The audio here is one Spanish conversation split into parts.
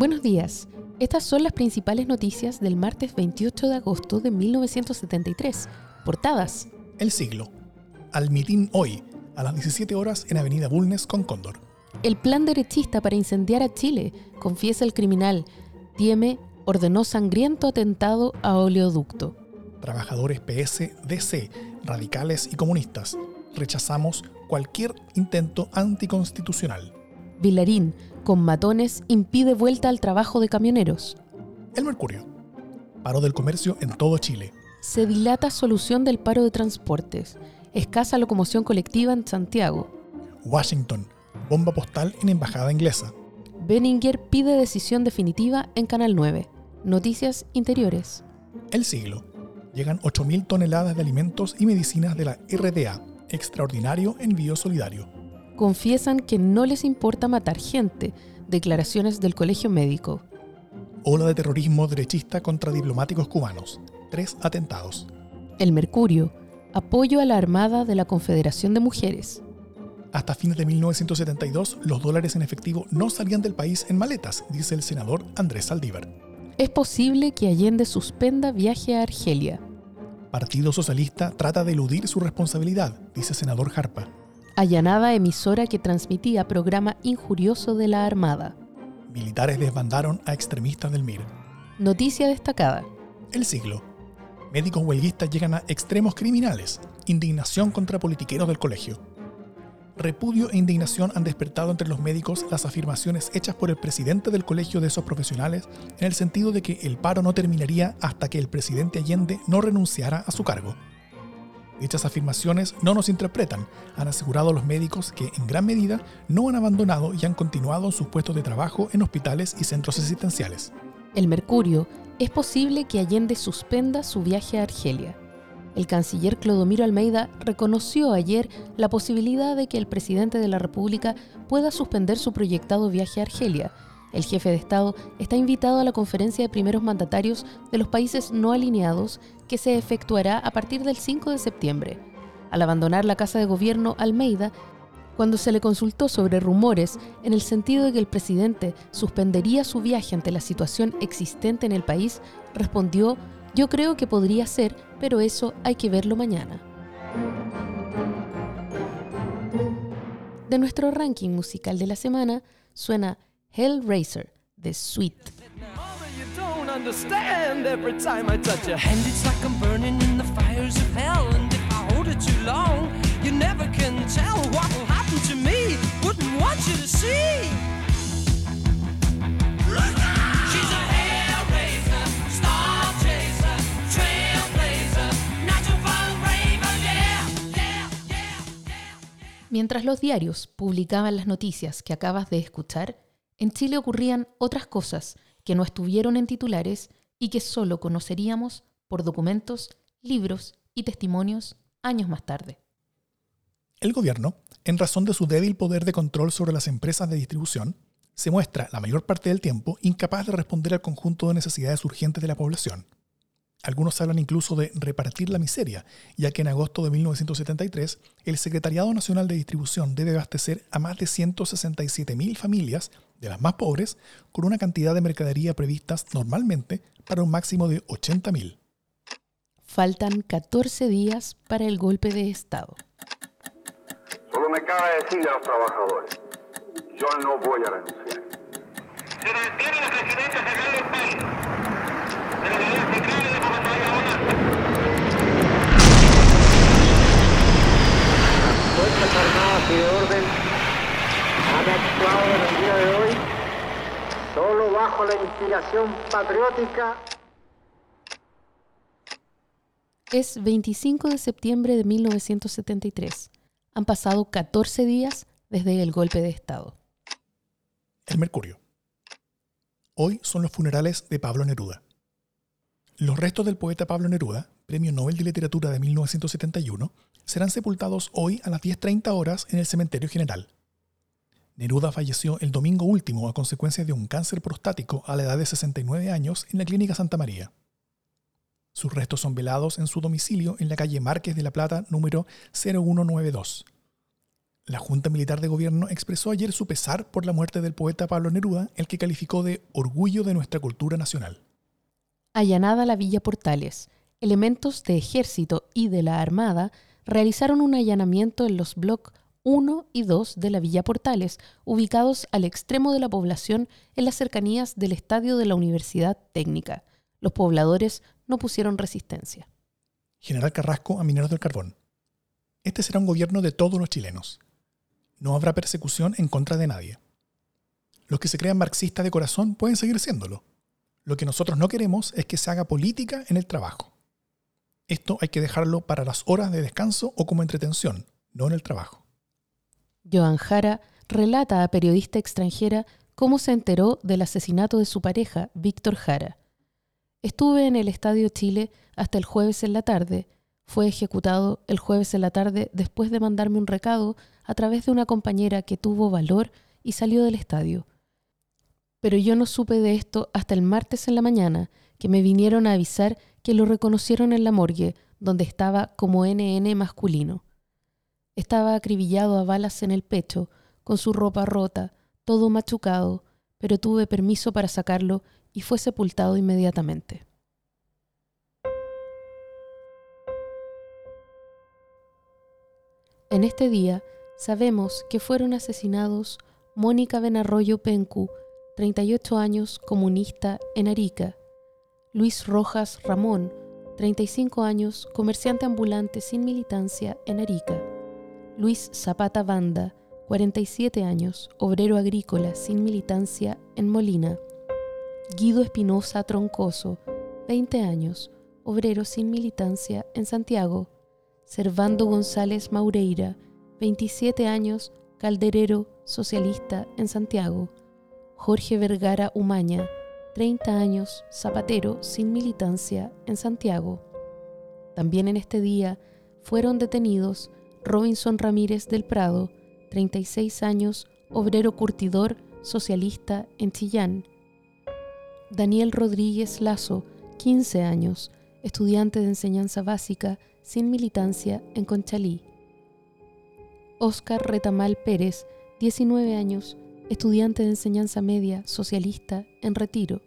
Buenos días. Estas son las principales noticias del martes 28 de agosto de 1973. Portadas. El siglo. Al mitin hoy, a las 17 horas en Avenida Bulnes con Cóndor. El plan derechista para incendiar a Chile, confiesa el criminal. Tieme ordenó sangriento atentado a oleoducto. Trabajadores PS, DC, radicales y comunistas. Rechazamos cualquier intento anticonstitucional. Vilarín, con matones, impide vuelta al trabajo de camioneros. El Mercurio. Paro del comercio en todo Chile. Se dilata solución del paro de transportes. Escasa locomoción colectiva en Santiago. Washington. Bomba postal en embajada inglesa. Benninger pide decisión definitiva en Canal 9. Noticias interiores. El siglo. Llegan 8.000 toneladas de alimentos y medicinas de la RDA. Extraordinario envío solidario. Confiesan que no les importa matar gente. Declaraciones del Colegio Médico. Ola de terrorismo derechista contra diplomáticos cubanos. Tres atentados. El Mercurio. Apoyo a la Armada de la Confederación de Mujeres. Hasta fines de 1972, los dólares en efectivo no salían del país en maletas, dice el senador Andrés Saldívar. Es posible que Allende suspenda viaje a Argelia. Partido Socialista trata de eludir su responsabilidad, dice senador Jarpa. Allanada emisora que transmitía programa injurioso de la Armada. Militares desbandaron a extremistas del MIR. Noticia destacada. El siglo. Médicos huelguistas llegan a extremos criminales. Indignación contra politiqueros del colegio. Repudio e indignación han despertado entre los médicos las afirmaciones hechas por el presidente del colegio de esos profesionales en el sentido de que el paro no terminaría hasta que el presidente Allende no renunciara a su cargo. Dichas afirmaciones no nos interpretan, han asegurado los médicos que en gran medida no han abandonado y han continuado sus puestos de trabajo en hospitales y centros asistenciales. El Mercurio, es posible que Allende suspenda su viaje a Argelia. El canciller Clodomiro Almeida reconoció ayer la posibilidad de que el presidente de la República pueda suspender su proyectado viaje a Argelia. El jefe de Estado está invitado a la conferencia de primeros mandatarios de los países no alineados que se efectuará a partir del 5 de septiembre. Al abandonar la Casa de Gobierno, Almeida, cuando se le consultó sobre rumores en el sentido de que el presidente suspendería su viaje ante la situación existente en el país, respondió yo creo que podría ser, pero eso hay que verlo mañana. De nuestro ranking musical de la semana suena Hellraiser de Sweet. Mientras los diarios publicaban las noticias que acabas de escuchar, en Chile ocurrían otras cosas que no estuvieron en titulares y que solo conoceríamos por documentos, libros y testimonios años más tarde. El gobierno, en razón de su débil poder de control sobre las empresas de distribución, se muestra la mayor parte del tiempo incapaz de responder al conjunto de necesidades urgentes de la población algunos hablan incluso de repartir la miseria, ya que en agosto de 1973 el Secretariado Nacional de Distribución debe abastecer a más de 167.000 familias, de las más pobres, con una cantidad de mercadería previstas normalmente para un máximo de 80.000. Faltan 14 días para el golpe de Estado. Solo me cabe decirle a los trabajadores, yo no voy a renunciar. Se mantiene la presidencia federal del país, de la central de Fuerzas Armadas y de Orden han actuado en el día de hoy bajo la inspiración patriótica. Es 25 de septiembre de 1973. Han pasado 14 días desde el golpe de Estado. El Mercurio. Hoy son los funerales de Pablo Neruda. Los restos del poeta Pablo Neruda, Premio Nobel de Literatura de 1971, serán sepultados hoy a las 10.30 horas en el Cementerio General. Neruda falleció el domingo último a consecuencia de un cáncer prostático a la edad de 69 años en la Clínica Santa María. Sus restos son velados en su domicilio en la calle Márquez de la Plata número 0192. La Junta Militar de Gobierno expresó ayer su pesar por la muerte del poeta Pablo Neruda, el que calificó de orgullo de nuestra cultura nacional. Allanada la Villa Portales, elementos de ejército y de la Armada realizaron un allanamiento en los bloques 1 y 2 de la Villa Portales, ubicados al extremo de la población en las cercanías del estadio de la Universidad Técnica. Los pobladores no pusieron resistencia. General Carrasco a Mineros del Carbón. Este será un gobierno de todos los chilenos. No habrá persecución en contra de nadie. Los que se crean marxistas de corazón pueden seguir siéndolo. Lo que nosotros no queremos es que se haga política en el trabajo. Esto hay que dejarlo para las horas de descanso o como entretención, no en el trabajo. Joan Jara relata a periodista extranjera cómo se enteró del asesinato de su pareja, Víctor Jara. Estuve en el Estadio Chile hasta el jueves en la tarde. Fue ejecutado el jueves en la tarde después de mandarme un recado a través de una compañera que tuvo valor y salió del estadio. Pero yo no supe de esto hasta el martes en la mañana, que me vinieron a avisar que lo reconocieron en la morgue, donde estaba como NN masculino. Estaba acribillado a balas en el pecho, con su ropa rota, todo machucado, pero tuve permiso para sacarlo y fue sepultado inmediatamente. En este día sabemos que fueron asesinados Mónica Benarroyo Pencu, 38 años, comunista en Arica, Luis Rojas Ramón, 35 años, comerciante ambulante sin militancia en Arica, Luis Zapata Banda, 47 años, obrero agrícola sin militancia en Molina. Guido Espinosa Troncoso, 20 años, obrero sin militancia en Santiago. Servando González Maureira, 27 años, calderero socialista en Santiago. Jorge Vergara Umaña, 30 años, zapatero sin militancia en Santiago. También en este día fueron detenidos Robinson Ramírez del Prado, 36 años, obrero curtidor socialista en Chillán. Daniel Rodríguez Lazo, 15 años, estudiante de enseñanza básica sin militancia en Conchalí. Óscar Retamal Pérez, 19 años, estudiante de enseñanza media socialista en Retiro.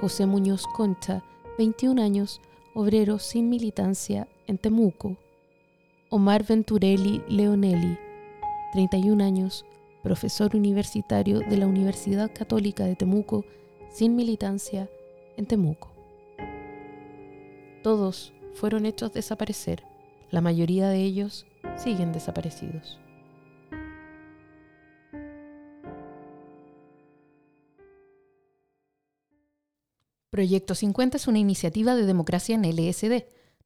José Muñoz Concha, 21 años, obrero sin militancia en Temuco. Omar Venturelli Leonelli, 31 años, profesor universitario de la Universidad Católica de Temuco, sin militancia en Temuco. Todos fueron hechos desaparecer, la mayoría de ellos siguen desaparecidos. Proyecto 50 es una iniciativa de democracia en LSD